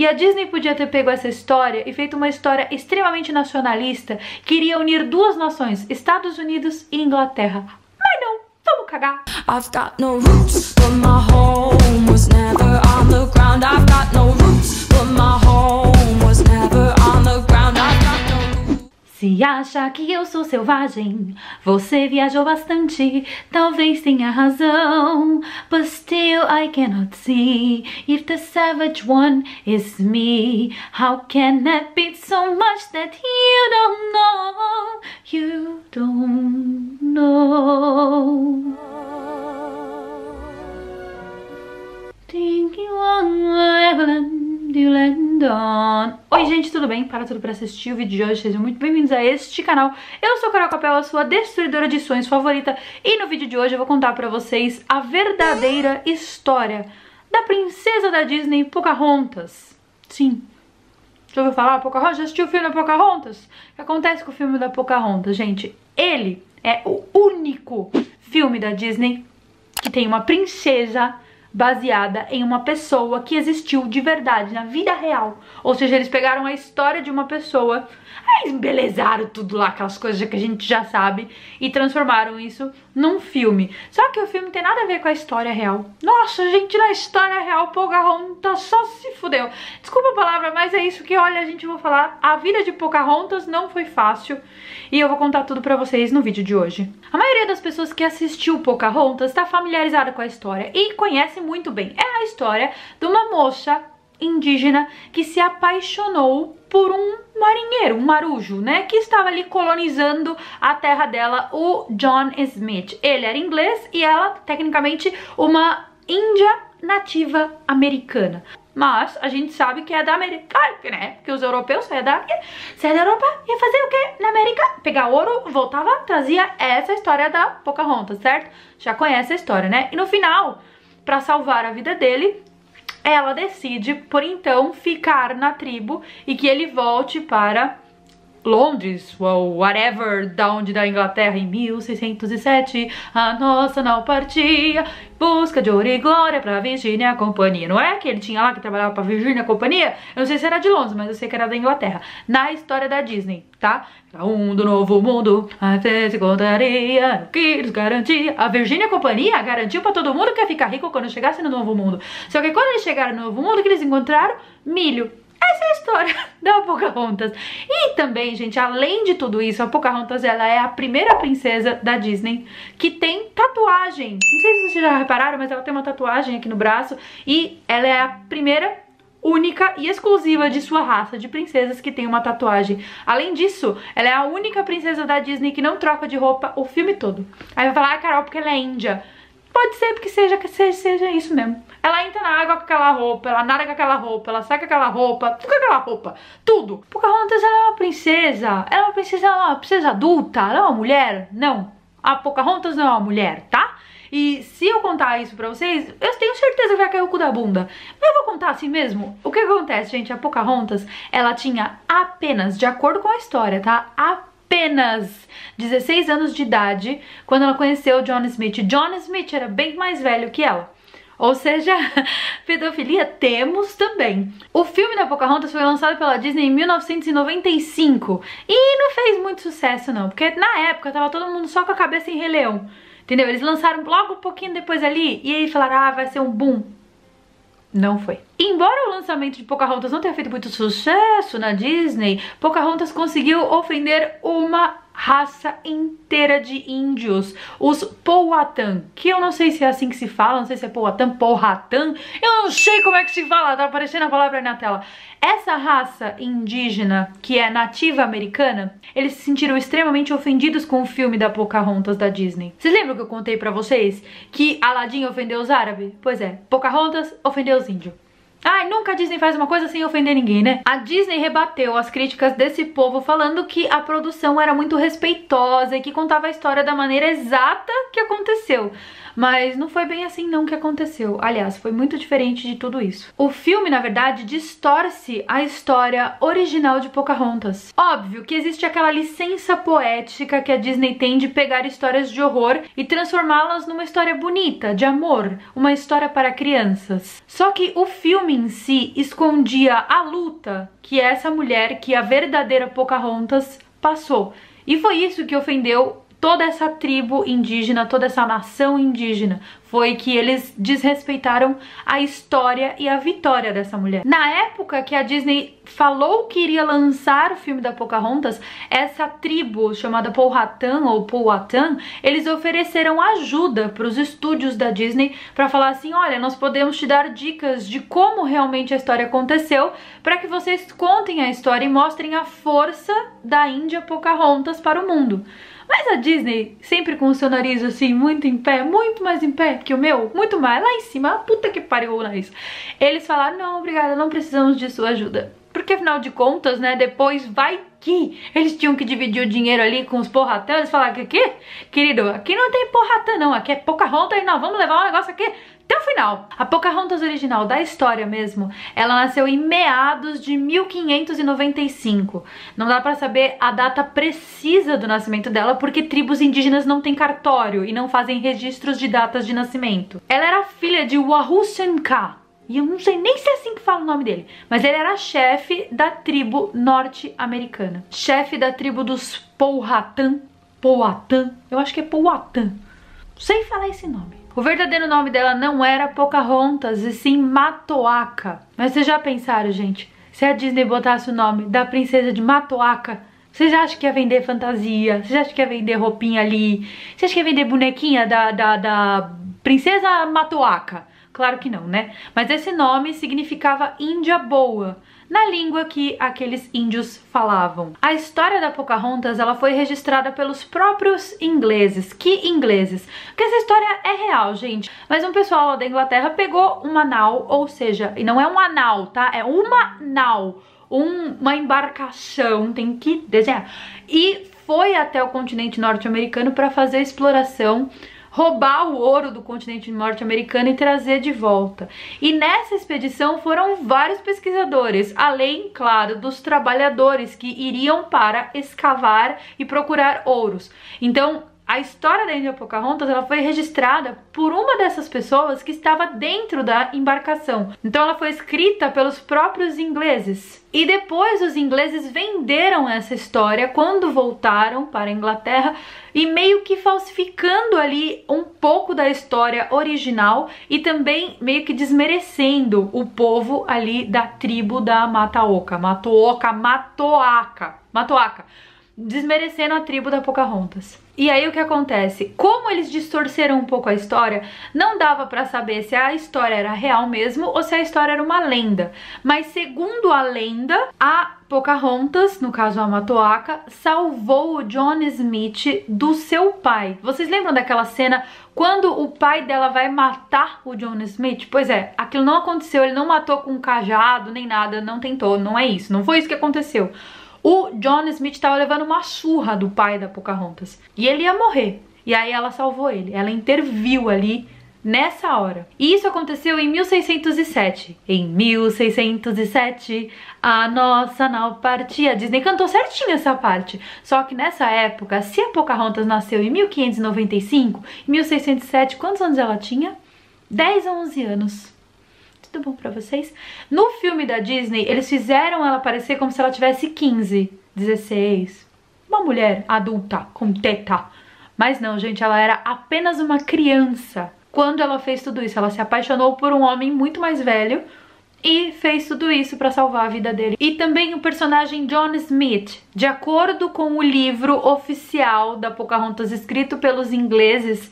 E a Disney podia ter pego essa história e feito uma história extremamente nacionalista que iria unir duas nações, Estados Unidos e Inglaterra. Mas não, vamos cagar. I've got no roots, but my home was never on the ground. I've got no roots, but my home Se acha que eu sou selvagem, você viajou bastante, talvez tenha razão. But still I cannot see if the savage one is me. How can that be so much that you don't know? You don't know. Think you want to land on. Oi gente, tudo bem? Para tudo para assistir o vídeo de hoje, sejam muito bem-vindos a este canal. Eu sou a Carol Capel, a sua destruidora de sonhos favorita e no vídeo de hoje eu vou contar para vocês a verdadeira história da princesa da Disney, Pocahontas. Sim, já ouviu falar Pocahontas? Já assistiu o filme da Pocahontas? O que acontece com o filme da Pocahontas, gente? Ele é o único filme da Disney que tem uma princesa baseada em uma pessoa que existiu de verdade, na vida real. Ou seja, eles pegaram a história de uma pessoa, aí embelezaram tudo lá, aquelas coisas que a gente já sabe, e transformaram isso num filme. Só que o filme tem nada a ver com a história real. Nossa, gente, na história real, Pocahontas só se fudeu. Desculpa a palavra, mas é isso que, olha, a gente vai falar. A vida de Pocahontas não foi fácil, e eu vou contar tudo pra vocês no vídeo de hoje. A maioria das pessoas que assistiu Pocahontas está familiarizada com a história e conhece muito bem. É a história de uma moça indígena que se apaixonou por um marinheiro, um marujo, né, que estava ali colonizando a terra dela, o John Smith. Ele era inglês e ela, tecnicamente, uma índia nativa americana. Mas a gente sabe que é da América, né? Porque os europeus saíam da, saia da Europa ia fazer o quê? Na América, pegar ouro, voltava, trazia essa história da Pocahontas, certo? Já conhece a história, né? E no final, para salvar a vida dele, ela decide, por então, ficar na tribo e que ele volte para Londres, ou whatever, da onde da Inglaterra em 1607, a nossa não partia, busca de ouro e glória pra Virginia Companhia. Não é que ele tinha lá que trabalhava pra Virginia Companhia? Eu não sei se era de Londres, mas eu sei que era da Inglaterra. Na história da Disney, tá? Era um do novo mundo, até se contaria, que eles garantia. A Virginia Companhia garantiu pra todo mundo que ia ficar rico quando chegasse no novo mundo. Só que quando eles chegaram no novo mundo, que eles encontraram? Milho. Essa é a história da Pocahontas. E também, gente, além de tudo isso, a Pocahontas ela é a primeira princesa da Disney que tem tatuagem. Não sei se vocês já repararam, mas ela tem uma tatuagem aqui no braço e ela é a primeira única e exclusiva de sua raça de princesas que tem uma tatuagem. Além disso, ela é a única princesa da Disney que não troca de roupa o filme todo. Aí vai falar, ah, Carol, porque ela é índia. Pode ser porque seja, que seja, seja isso mesmo. Ela entra na água com aquela roupa, ela nada com aquela roupa, ela sai com aquela roupa, tudo com aquela roupa, tudo. Pocahontas ela é uma princesa, ela é uma princesa, ela é uma princesa adulta, ela é uma mulher? Não. A Pocahontas não é uma mulher, tá? E se eu contar isso pra vocês, eu tenho certeza que vai cair o cu da bunda. Mas eu vou contar assim mesmo. O que acontece, gente? A Pocahontas, ela tinha apenas, de acordo com a história, tá? Apenas 16 anos de idade quando ela conheceu John Smith. John Smith era bem mais velho que ela. Ou seja, pedofilia temos também. O filme da Pocahontas foi lançado pela Disney em 1995 e não fez muito sucesso não, porque na época tava todo mundo só com a cabeça em Rei Leão. Entendeu? Eles lançaram logo um pouquinho depois ali e aí falaram, ah, vai ser um boom. Não foi. Embora o lançamento de Pocahontas não tenha feito muito sucesso na Disney, Pocahontas conseguiu ofender uma raça inteira de índios, os Powhatan, que eu não sei se é assim que se fala, não sei se é Powhatan, Powhatan, eu não sei como é que se fala, tá aparecendo a palavra aí na tela. Essa raça indígena, que é nativa americana, eles se sentiram extremamente ofendidos com o filme da Pocahontas da Disney. Vocês lembram que eu contei pra vocês que Aladdin ofendeu os árabes? Pois é, Pocahontas ofendeu os índios. Ai, nunca a Disney faz uma coisa sem ofender ninguém, né? A Disney rebateu as críticas desse povo falando que a produção era muito respeitosa e que contava a história da maneira exata que aconteceu. Mas não foi bem assim não que aconteceu. Aliás, foi muito diferente de tudo isso. O filme, na verdade, distorce a história original de Pocahontas. Óbvio que existe aquela licença poética que a Disney tem de pegar histórias de horror e transformá-las numa história bonita, de amor, uma história para crianças. Só que o filme em si escondia a luta que essa mulher, que a verdadeira Pocahontas, passou. E foi isso que ofendeu toda essa tribo indígena, toda essa nação indígena. Foi que eles desrespeitaram a história e a vitória dessa mulher. Na época que a Disney falou que iria lançar o filme da Pocahontas, essa tribo chamada Powhatan ou Powhatan, eles ofereceram ajuda para os estúdios da Disney para falar assim, olha, nós podemos te dar dicas de como realmente a história aconteceu, para que vocês contem a história e mostrem a força da Índia Pocahontas para o mundo. Mas a Disney, sempre com o seu nariz assim, muito em pé, muito mais em pé que o meu, muito mais, lá em cima, puta que pariu o nariz. Eles falaram, não, obrigada, não precisamos de sua ajuda. Porque afinal de contas, né, depois vai que eles tinham que dividir o dinheiro ali com os porratãs, falar que aqui, querido, aqui não tem porratã não, aqui é Pocahontas e nós vamos levar um negócio aqui até o final. A Pocahontas original da história mesmo, ela nasceu em meados de 1595. Não dá pra saber a data precisa do nascimento dela porque tribos indígenas não têm cartório e não fazem registros de datas de nascimento. Ela era filha de Wahusenka, e eu não sei nem se é assim que fala o nome dele, mas ele era chefe da tribo norte-americana. Chefe da tribo dos Powhatan, Powhatan, eu acho que é Powhatan. Não sei falar esse nome. O verdadeiro nome dela não era Pocahontas, e sim Matoaka. Mas vocês já pensaram, gente, se a Disney botasse o nome da princesa de Matoaka, vocês acham que ia vender fantasia? Vocês acham que ia vender roupinha ali? Vocês acham que ia vender bonequinha da, da, da princesa Matoaka? Claro que não, né? Mas esse nome significava Índia Boa na língua que aqueles índios falavam. A história da Pocahontas ela foi registrada pelos próprios ingleses. Que ingleses? Porque essa história é real, gente. Mas um pessoal lá da Inglaterra pegou uma nau, ou seja, e não é um anal, tá? É uma nau, um, uma embarcação, tem que desenhar. E foi até o continente norte-americano para fazer exploração roubar o ouro do continente norte-americano e trazer de volta. E nessa expedição foram vários pesquisadores, além, claro, dos trabalhadores que iriam para escavar e procurar ouros. Então, a história da Índia Pocahontas ela foi registrada por uma dessas pessoas que estava dentro da embarcação. Então ela foi escrita pelos próprios ingleses. E depois os ingleses venderam essa história quando voltaram para a Inglaterra e meio que falsificando ali um pouco da história original e também meio que desmerecendo o povo ali da tribo da Mataoca, Matooca, Matoaca, Matoaca desmerecendo a tribo da Pocahontas. E aí o que acontece? Como eles distorceram um pouco a história, não dava para saber se a história era real mesmo ou se a história era uma lenda. Mas segundo a lenda, a Pocahontas, no caso a Matoaka, salvou o John Smith do seu pai. Vocês lembram daquela cena quando o pai dela vai matar o John Smith? Pois é, aquilo não aconteceu, ele não matou com um cajado nem nada, não tentou, não é isso, não foi isso que aconteceu. O John Smith estava levando uma surra do pai da Pocahontas. E ele ia morrer. E aí ela salvou ele. Ela interviu ali nessa hora. E isso aconteceu em 1607. Em 1607, a nossa nau partia. Disney cantou certinho essa parte. Só que nessa época, se a Pocahontas nasceu em 1595, em 1607, quantos anos ela tinha? 10 a 11 anos tudo bom pra vocês? No filme da Disney, eles fizeram ela parecer como se ela tivesse 15, 16. Uma mulher adulta, com teta. Mas não, gente, ela era apenas uma criança. Quando ela fez tudo isso, ela se apaixonou por um homem muito mais velho e fez tudo isso para salvar a vida dele. E também o personagem John Smith, de acordo com o livro oficial da Pocahontas escrito pelos ingleses,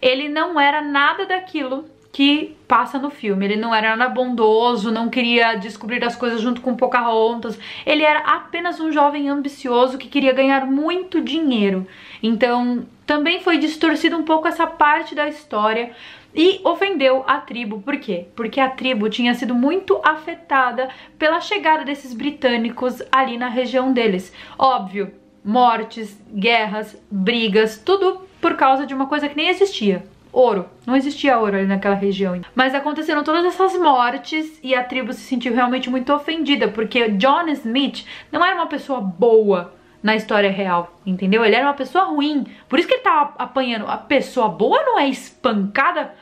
ele não era nada daquilo que passa no filme. Ele não era nada bondoso, não queria descobrir as coisas junto com Pocahontas. Ele era apenas um jovem ambicioso que queria ganhar muito dinheiro. Então, também foi distorcido um pouco essa parte da história e ofendeu a tribo. Por quê? Porque a tribo tinha sido muito afetada pela chegada desses britânicos ali na região deles. Óbvio, mortes, guerras, brigas, tudo por causa de uma coisa que nem existia ouro. Não existia ouro ali naquela região. Mas aconteceram todas essas mortes e a tribo se sentiu realmente muito ofendida, porque John Smith não era uma pessoa boa na história real, entendeu? Ele era uma pessoa ruim. Por isso que ele tava apanhando. A pessoa boa não é espancada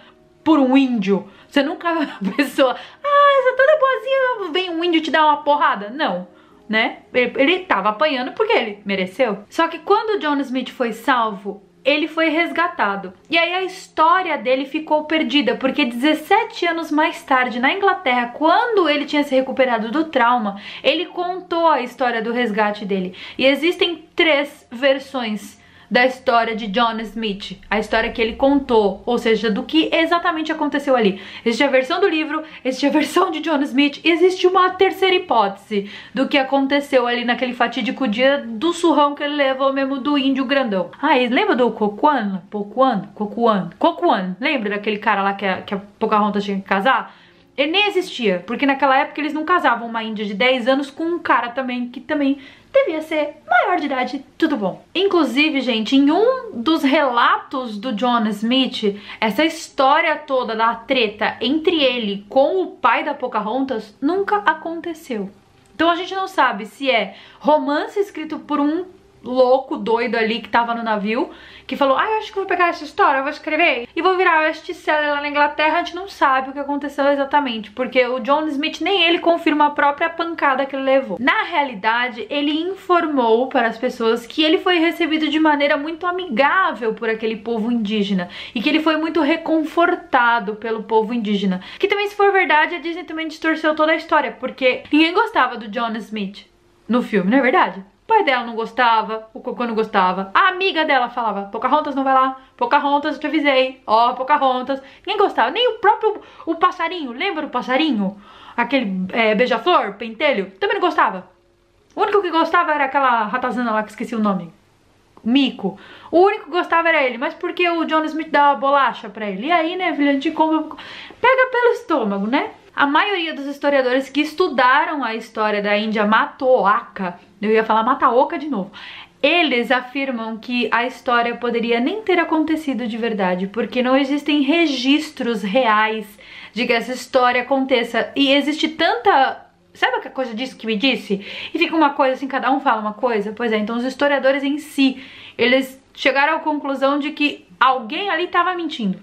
por um índio. Você nunca a pessoa, ah, essa toda boazinha, vem um índio te dar uma porrada. Não né? Ele, ele tava apanhando porque ele mereceu. Só que quando John Smith foi salvo, ele foi resgatado. E aí a história dele ficou perdida, porque 17 anos mais tarde, na Inglaterra, quando ele tinha se recuperado do trauma, ele contou a história do resgate dele. E existem três versões da história de John Smith, a história que ele contou, ou seja, do que exatamente aconteceu ali. Existe a versão do livro, existe a versão de John Smith, existe uma terceira hipótese do que aconteceu ali naquele fatídico dia do surrão que ele levou mesmo do índio grandão. Ah, lembra do Cocuan? Cocuan? Cocuan? Cocuan. Lembra daquele cara lá que a, que a Pocahontas tinha que casar? Ele nem existia, porque naquela época eles não casavam uma índia de 10 anos com um cara também que também devia ser maior de idade, tudo bom. Inclusive, gente, em um dos relatos do John Smith, essa história toda da treta entre ele com o pai da Pocahontas nunca aconteceu. Então a gente não sabe se é romance escrito por um louco, doido ali que tava no navio, que falou, ah, eu acho que vou pegar essa história, vou escrever e vou virar best-seller lá na Inglaterra, a gente não sabe o que aconteceu exatamente, porque o John Smith nem ele confirma a própria pancada que ele levou. Na realidade, ele informou para as pessoas que ele foi recebido de maneira muito amigável por aquele povo indígena e que ele foi muito reconfortado pelo povo indígena. Que também, se for verdade, a Disney também distorceu toda a história, porque ninguém gostava do John Smith no filme, não é verdade? O pai dela não gostava, o Cocô não gostava. A amiga dela falava, Pocahontas não vai lá, Pocahontas, eu te avisei, ó, oh, Pocahontas. Ninguém gostava, nem o próprio o passarinho, lembra do passarinho? Aquele é, beija-flor, pentelho, também não gostava. O único que gostava era aquela ratazana lá que esqueci o nome. Mico. O único que gostava era ele, mas porque o John Smith dava bolacha pra ele. E aí, né, filha, a gente come... Pega pelo estômago, né? A maioria dos historiadores que estudaram a história da Índia Matoaka, eu ia falar Mataoka de novo, eles afirmam que a história poderia nem ter acontecido de verdade, porque não existem registros reais de que essa história aconteça. E existe tanta Sabe a coisa disso que me disse? E fica uma coisa assim, cada um fala uma coisa? Pois é, então os historiadores em si, eles chegaram à conclusão de que alguém ali estava mentindo.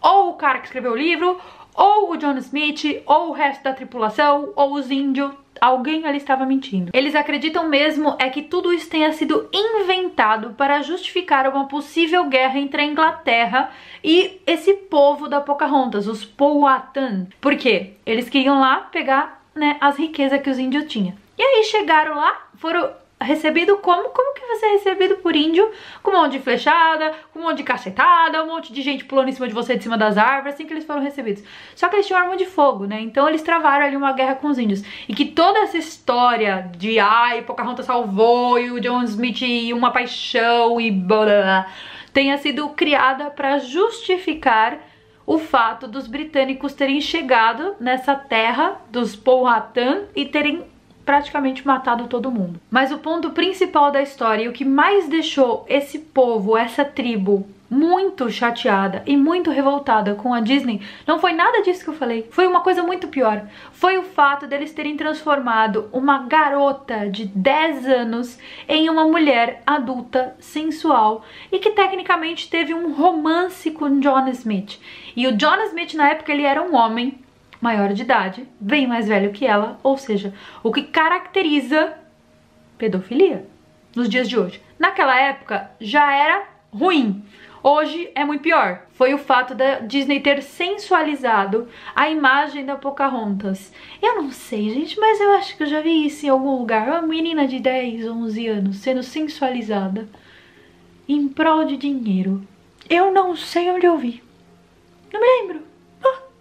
Ou o cara que escreveu o livro, ou o John Smith, ou o resto da tripulação, ou os índios, alguém ali estava mentindo. Eles acreditam mesmo é que tudo isso tenha sido inventado para justificar uma possível guerra entre a Inglaterra e esse povo da Pocahontas, os Powhatan. Por quê? Eles queriam lá pegar né, as riquezas que os índios tinham. E aí chegaram lá, foram recebido como? Como que você é recebido por índio? Com um monte de flechada, com um monte de cacetada, um monte de gente pulando em cima de você de cima das árvores, assim que eles foram recebidos. Só que eles tinham arma de fogo, né? Então eles travaram ali uma guerra com os índios. E que toda essa história de ai, Pocahontas salvou e o John Smith e uma paixão e blá, blá, blá tenha sido criada para justificar o fato dos britânicos terem chegado nessa terra dos Powhatan e terem praticamente matado todo mundo. Mas o ponto principal da história e o que mais deixou esse povo, essa tribo muito chateada e muito revoltada com a Disney não foi nada disso que eu falei. Foi uma coisa muito pior. Foi o fato deles terem transformado uma garota de 10 anos em uma mulher adulta, sensual e que tecnicamente teve um romance com John Smith. E o John Smith na época ele era um homem maior de idade, bem mais velho que ela, ou seja, o que caracteriza pedofilia nos dias de hoje. Naquela época já era ruim. Hoje é muito pior. Foi o fato da Disney ter sensualizado a imagem da Pocahontas. Eu não sei, gente, mas eu acho que eu já vi isso em algum lugar. Uma menina de 10, 11 anos sendo sensualizada em prol de dinheiro. Eu não sei onde eu vi.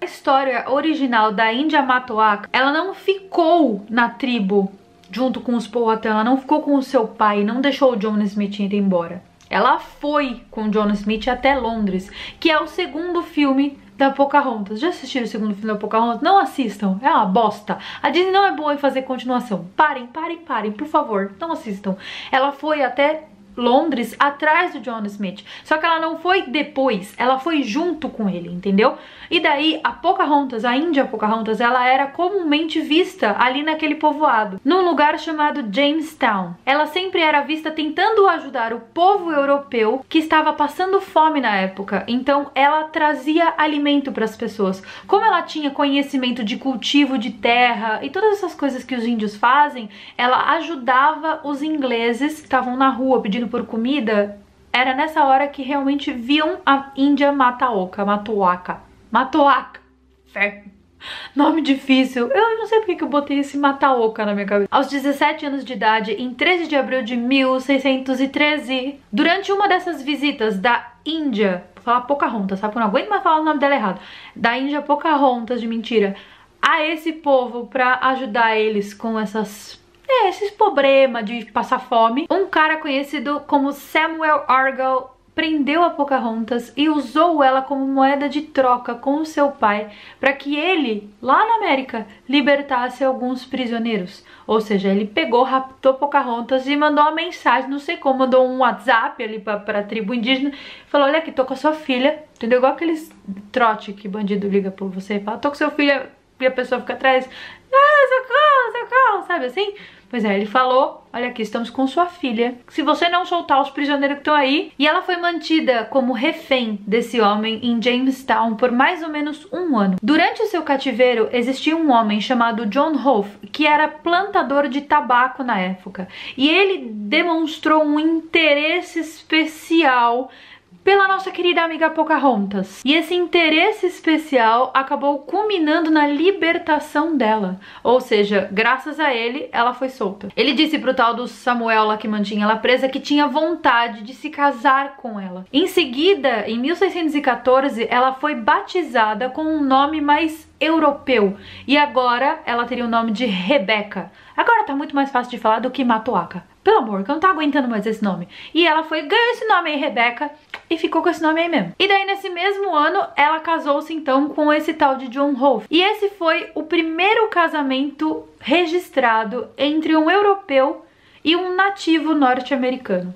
História original da Índia Matoaka, ela não ficou na tribo junto com os Powhatan, ela não ficou com o seu pai, não deixou o John Smith ir embora. Ela foi com John Smith até Londres, que é o segundo filme da Pocahontas. Já assistiram o segundo filme da Pocahontas? Não assistam, é uma bosta. A Disney não é boa em fazer continuação. Parem, parem, parem, por favor, não assistam. Ela foi até Londres atrás do John Smith. Só que ela não foi depois, ela foi junto com ele, entendeu? E daí a Pocahontas, a Índia Pocahontas, ela era comumente vista ali naquele povoado, num lugar chamado Jamestown. Ela sempre era vista tentando ajudar o povo europeu que estava passando fome na época. Então ela trazia alimento para as pessoas. Como ela tinha conhecimento de cultivo de terra e todas essas coisas que os índios fazem, ela ajudava os ingleses que estavam na rua pedindo por comida. Era nessa hora que realmente viam a Índia Mataoka, Matoaka. Matoaka. Nome difícil. Eu não sei porque que eu botei esse Mataoka na minha cabeça. Aos 17 anos de idade, em 13 de abril de 1613, durante uma dessas visitas da Índia, vou falar Pocahontas, sabe? Eu não aguento mais falar o nome dela errado. Da Índia Pocahontas, de mentira, a esse povo para ajudar eles com essas é, esses problemas de passar fome. Um cara conhecido como Samuel Argyle prendeu a Pocahontas e usou ela como moeda de troca com o seu pai para que ele, lá na América, libertasse alguns prisioneiros. Ou seja, ele pegou, raptou Pocahontas e mandou uma mensagem, não sei como, mandou um WhatsApp ali para a tribo indígena, falou, olha aqui, tô com a sua filha, entendeu? Igual aqueles trote que bandido liga por você e fala, tô com seu filho, e a pessoa fica atrás, ah, socorro, socorro, sabe assim? Pois é, ele falou, olha aqui, estamos com sua filha. Se você não soltar os prisioneiros que estão aí... E ela foi mantida como refém desse homem em Jamestown por mais ou menos um ano. Durante o seu cativeiro, existia um homem chamado John Hoff, que era plantador de tabaco na época. E ele demonstrou um interesse especial pela nossa querida amiga Pocahontas. E esse interesse especial acabou culminando na libertação dela. Ou seja, graças a ele, ela foi solta. Ele disse pro tal do Samuel lá que mantinha ela presa que tinha vontade de se casar com ela. Em seguida, em 1614, ela foi batizada com um nome mais europeu. E agora ela teria o nome de Rebeca. Agora tá muito mais fácil de falar do que Matoaka. Pelo amor, que eu não tô aguentando mais esse nome. E ela foi, ganhou esse nome aí, Rebeca, e ficou com esse nome aí mesmo. E daí, nesse mesmo ano, ela casou-se então com esse tal de John Holt. E esse foi o primeiro casamento registrado entre um europeu e um nativo norte-americano.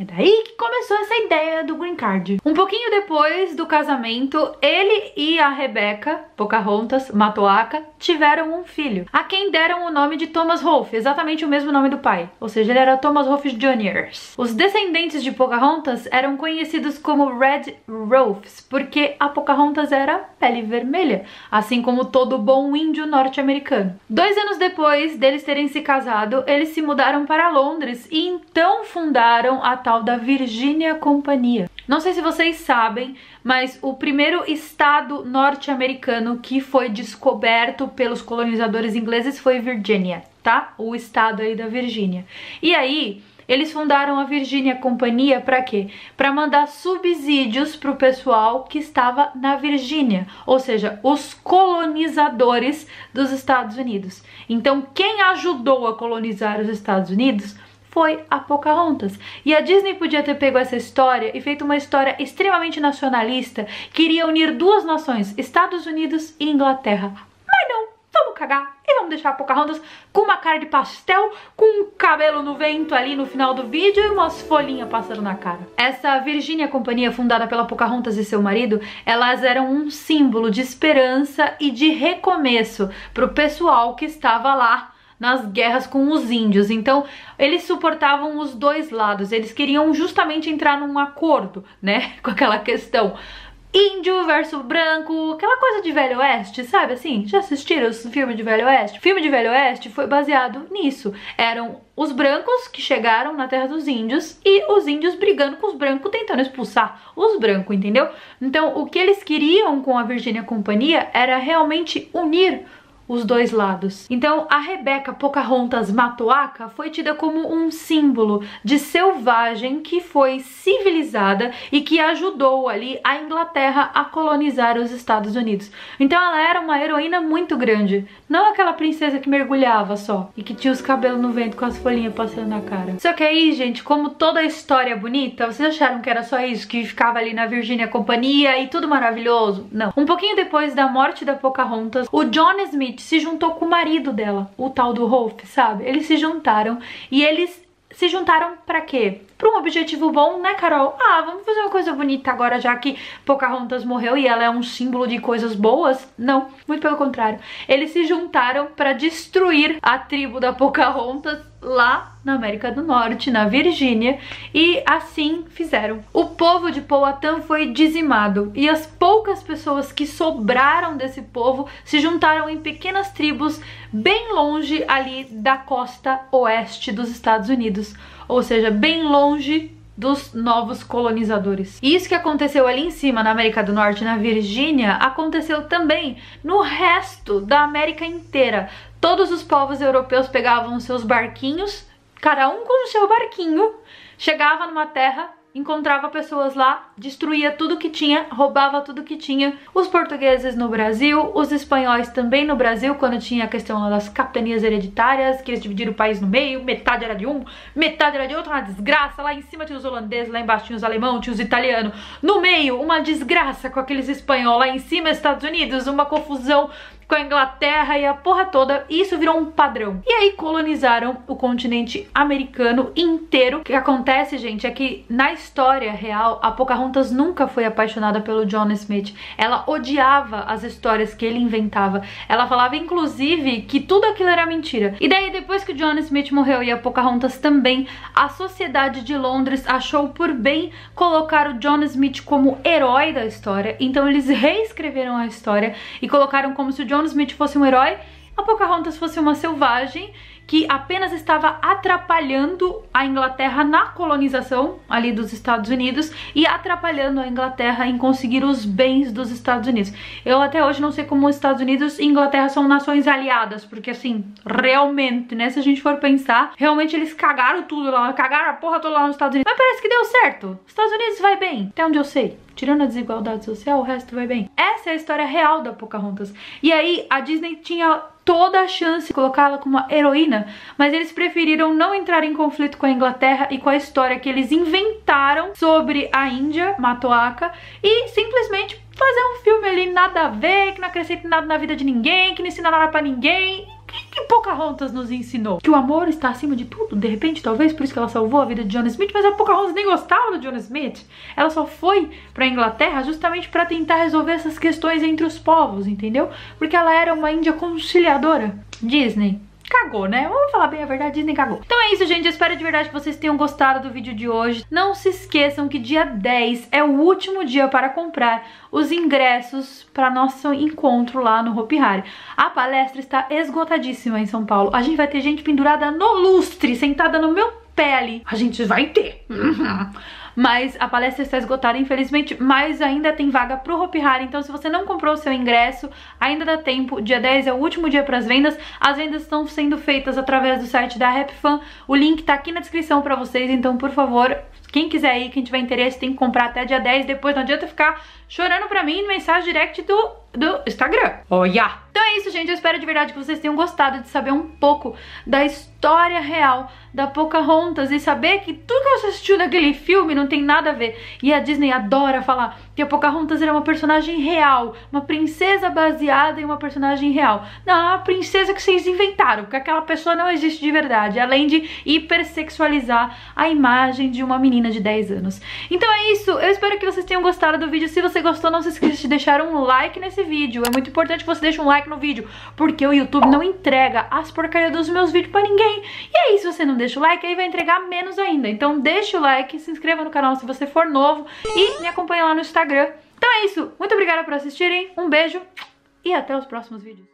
É daí que começou essa ideia do green card. Um pouquinho depois do casamento, ele e a Rebecca, Pocahontas, Matoaka, tiveram um filho, a quem deram o nome de Thomas Rolfe, exatamente o mesmo nome do pai, ou seja, ele era Thomas Rolfe Jr. Os descendentes de Pocahontas eram conhecidos como Red Rolfes, porque a Pocahontas era pele vermelha, assim como todo bom índio norte-americano. Dois anos depois deles terem se casado, eles se mudaram para Londres e então fundaram a da Virginia Companhia. Não sei se vocês sabem, mas o primeiro estado norte-americano que foi descoberto pelos colonizadores ingleses foi Virgínia, tá? O estado aí da Virgínia. E aí, eles fundaram a Virginia Companhia para quê? Para mandar subsídios para o pessoal que estava na Virgínia, ou seja, os colonizadores dos Estados Unidos. Então, quem ajudou a colonizar os Estados Unidos foi a Pocahontas. E a Disney podia ter pego essa história e feito uma história extremamente nacionalista que iria unir duas nações, Estados Unidos e Inglaterra. Mas não, vamos cagar e vamos deixar a Pocahontas com uma cara de pastel, com um cabelo no vento ali no final do vídeo e umas folhinhas passando na cara. Essa Virginia Companhia, fundada pela Pocahontas e seu marido, elas eram um símbolo de esperança e de recomeço para o pessoal que estava lá nas guerras com os índios. Então, eles suportavam os dois lados. Eles queriam justamente entrar num acordo, né, com aquela questão índio versus branco, aquela coisa de Velho Oeste, sabe assim? Já assistiram os filmes de Velho Oeste? O filme de Velho Oeste foi baseado nisso. Eram os brancos que chegaram na terra dos índios e os índios brigando com os brancos, tentando expulsar os brancos, entendeu? Então, o que eles queriam com a Virgínia Companhia era realmente unir os dois lados. Então, a Rebeca Pocahontas Matoaka foi tida como um símbolo de selvagem que foi civilizada e que ajudou ali a Inglaterra a colonizar os Estados Unidos. Então, ela era uma heroína muito grande, não aquela princesa que mergulhava só e que tinha os cabelos no vento com as folhinhas passando na cara. Só que aí, gente, como toda história é bonita, vocês acharam que era só isso, que ficava ali na Virgínia Companhia e tudo maravilhoso? Não. Um pouquinho depois da morte da Pocahontas, o John Smith se juntou com o marido dela, o tal do Rolf, sabe? Eles se juntaram e eles se juntaram para quê? pra um objetivo bom, né, Carol? Ah, vamos fazer uma coisa bonita agora, já que Pocahontas morreu e ela é um símbolo de coisas boas. Não, muito pelo contrário. Eles se juntaram para destruir a tribo da Pocahontas lá na América do Norte, na Virgínia, e assim fizeram. O povo de Powhatan foi dizimado e as poucas pessoas que sobraram desse povo se juntaram em pequenas tribos bem longe ali da costa oeste dos Estados Unidos, ou seja, bem longe dos novos colonizadores. E isso que aconteceu ali em cima na América do Norte, na Virgínia, aconteceu também no resto da América inteira. Todos os povos europeus pegavam seus barquinhos, cada um com o seu barquinho, chegava numa terra encontrava pessoas lá, destruía tudo que tinha, roubava tudo que tinha. Os portugueses no Brasil, os espanhóis também no Brasil, quando tinha a questão das capitanias hereditárias, que eles dividiram o país no meio, metade era de um, metade era de outro, uma desgraça. Lá em cima tinha os holandeses, lá embaixo tinha os alemão, tinha os italianos. No meio, uma desgraça com aqueles espanhóis. Lá em cima, Estados Unidos, uma confusão com a Inglaterra e a porra toda, e isso virou um padrão. E aí colonizaram o continente americano inteiro. O que acontece, gente, é que na história real, a Pocahontas nunca foi apaixonada pelo John Smith. Ela odiava as histórias que ele inventava. Ela falava, inclusive, que tudo aquilo era mentira. E daí, depois que o John Smith morreu e a Pocahontas também, a sociedade de Londres achou por bem colocar o John Smith como herói da história. Então eles reescreveram a história e colocaram como se o John John Smith fosse um herói, a Pocahontas fosse uma selvagem que apenas estava atrapalhando a Inglaterra na colonização ali dos Estados Unidos e atrapalhando a Inglaterra em conseguir os bens dos Estados Unidos. Eu até hoje não sei como os Estados Unidos e Inglaterra são nações aliadas, porque assim, realmente, né, se a gente for pensar, realmente eles cagaram tudo lá, cagaram a porra toda lá nos Estados Unidos. Mas parece que deu certo. Os Estados Unidos vai bem, até onde eu sei. Tirando a desigualdade social, o resto vai bem. Essa é a história real da Pocahontas. E aí, a Disney tinha toda a chance de colocá-la como uma heroína, mas eles preferiram não entrar em conflito com a Inglaterra e com a história que eles inventaram sobre a Índia, Matoaka, e simplesmente fazer um filme ali nada a ver, que não acrescenta nada na vida de ninguém, que não ensina nada para ninguém que, que Pocahontas nos ensinou? Que o amor está acima de tudo, de repente, talvez por isso que ela salvou a vida de John Smith, mas a Pocahontas nem gostava do John Smith. Ela só foi pra Inglaterra justamente para tentar resolver essas questões entre os povos, entendeu? Porque ela era uma índia conciliadora. Disney, cagou, né? Vamos falar bem a verdade, Disney cagou. Então é isso, gente. Eu espero de verdade que vocês tenham gostado do vídeo de hoje. Não se esqueçam que dia 10 é o último dia para comprar os ingressos para nosso encontro lá no Hopi Hari. A palestra está esgotadíssima em São Paulo. A gente vai ter gente pendurada no lustre, sentada no meu ali. A gente vai ter. Uhum mas a palestra está esgotada, infelizmente, mas ainda tem vaga pro Hopi Hari, então se você não comprou o seu ingresso, ainda dá tempo, dia 10 é o último dia para as vendas, as vendas estão sendo feitas através do site da RapFan, o link tá aqui na descrição para vocês, então por favor, quem quiser ir, quem tiver interesse, tem que comprar até dia 10, depois não adianta ficar chorando pra mim mensagem direct do, do Instagram. Olha! Então é isso, gente. Eu espero de verdade que vocês tenham gostado de saber um pouco da história real da Pocahontas e saber que tudo que você assistiu naquele filme não tem nada a ver. E a Disney adora falar que a Pocahontas era uma personagem real, uma princesa baseada em uma personagem real. Não, é uma princesa que vocês inventaram, porque aquela pessoa não existe de verdade, além de hipersexualizar a imagem de uma menina de 10 anos. Então é isso. Eu espero que vocês tenham gostado do vídeo. Se você gostou, não se esqueça de deixar um like nesse vídeo. É muito importante que você deixe um like no vídeo, porque o YouTube não entrega as porcarias dos meus vídeos pra ninguém. E aí, se você não deixa o like, aí vai entregar menos ainda. Então deixa o like, se inscreva no canal se você for novo e me acompanha lá no Instagram. Então é isso. Muito obrigada por assistirem. Um beijo e até os próximos vídeos.